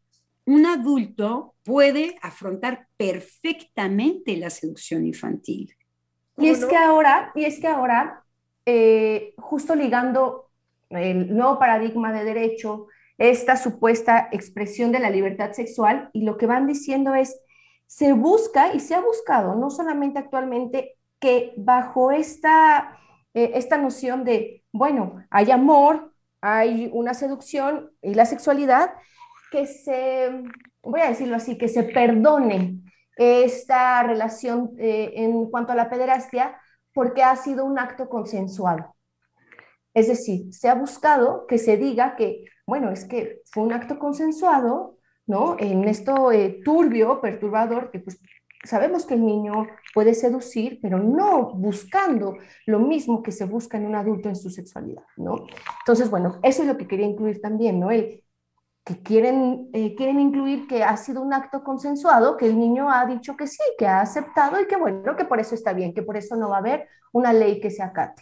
un adulto puede afrontar perfectamente la seducción infantil. Y es que ahora, y es que ahora, eh, justo ligando el nuevo paradigma de derecho, esta supuesta expresión de la libertad sexual, y lo que van diciendo es, se busca y se ha buscado, no solamente actualmente, que bajo esta, eh, esta noción de, bueno, hay amor, hay una seducción y la sexualidad, que se, voy a decirlo así, que se perdone esta relación eh, en cuanto a la pederastia porque ha sido un acto consensuado. Es decir, se ha buscado que se diga que, bueno, es que fue un acto consensuado, ¿no? En esto eh, turbio, perturbador, que pues sabemos que el niño puede seducir, pero no buscando lo mismo que se busca en un adulto en su sexualidad, ¿no? Entonces, bueno, eso es lo que quería incluir también, ¿no? El, que quieren, eh, quieren incluir que ha sido un acto consensuado, que el niño ha dicho que sí, que ha aceptado y que bueno, que por eso está bien, que por eso no va a haber una ley que se acate.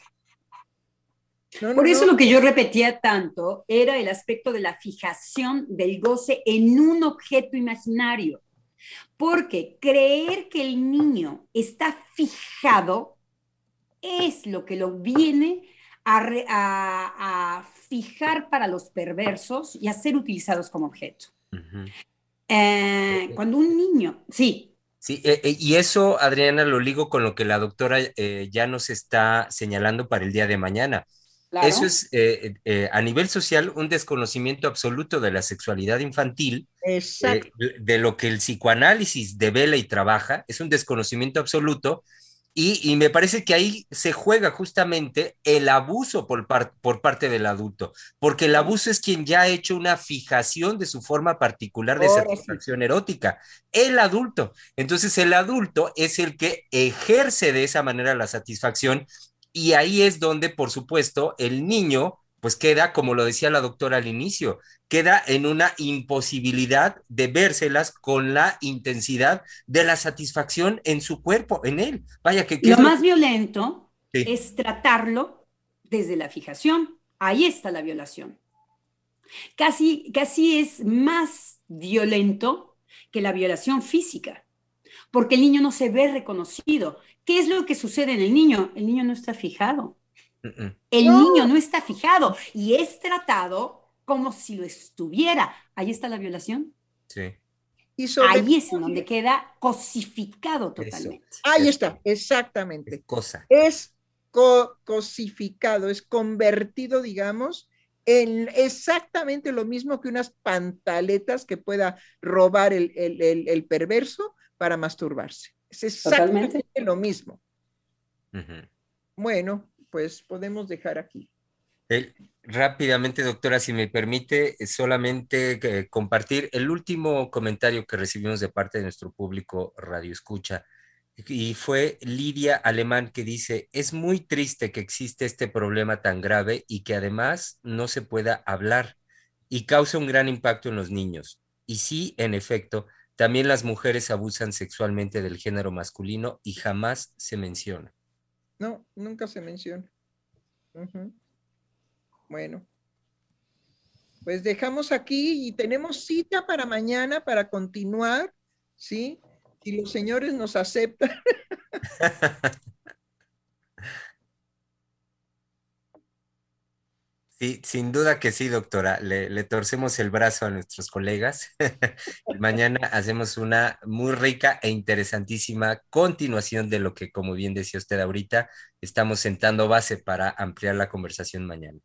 por eso lo que yo repetía tanto era el aspecto de la fijación del goce en un objeto imaginario. Porque creer que el niño está fijado es lo que lo viene a, fijar para los perversos y a ser utilizados como objeto. Eh, cuando un niño, sí. Sí, eh, eh, y eso, Adriana, lo ligo con lo que la doctora ya nos está señalando para el día de mañana. Eso es a nivel social un desconocimiento absoluto de la sexualidad infantil, de lo que el psicoanálisis devela y trabaja, es un desconocimiento absoluto y, me parece que ahí se juega justamente el abuso por, por, parte del adulto, porque el abuso es quien ya ha hecho una fijación de su forma particular de satisfacción erótica, el adulto. Entonces el adulto es el que ejerce de esa manera la satisfacción y ahí es donde, por supuesto, el niño pues queda, como lo decía la doctora al inicio, queda en una imposibilidad de vérselas con la intensidad de la satisfacción en su cuerpo, en él. Vaya que... Lo más violento es tratarlo desde la fijación. Ahí está la violación. Casi, casi es más violento que la violación física, porque el niño no se ve reconocido. ¿Qué es lo que sucede en el niño? El niño no está fijado. El niño no está fijado y es tratado como si lo estuviera. Ahí está la violación. Sí. Y Ahí es en donde queda cosificado totalmente. Ahí está, exactamente. Es cosa. Es cosificado, es convertido, digamos, en exactamente lo mismo que unas pantaletas que pueda robar el, perverso para masturbarse. Es exactamente lo mismo. Bueno, pues podemos dejar aquí. rápidamente, doctora, si me permite, eh, solamente eh, compartir el último comentario que recibimos de parte de nuestro público Radio Escucha. Y fue Lidia Alemán que dice, es muy triste que existe este problema tan grave y que además no se pueda hablar y causa un gran impacto en los niños. Y sí, en efecto, también las mujeres abusan sexualmente del género masculino y jamás se menciona. No, nunca se menciona. Bueno, pues dejamos aquí y tenemos cita para mañana para continuar, ¿sí? Si los señores nos aceptan. Sí, sin duda que sí, doctora. Le, torcemos el brazo a nuestros colegas. Mañana hacemos una muy rica e interesantísima continuación de lo que, como bien decía usted ahorita, estamos sentando base para ampliar la conversación mañana.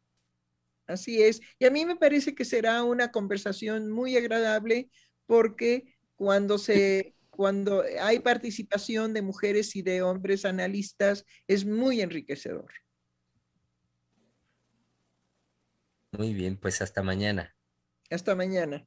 Así es. Y a mí me parece que será una conversación muy agradable porque cuando se cuando hay participación de mujeres y de hombres analistas es muy enriquecedor. Muy bien, pues hasta mañana. Hasta mañana.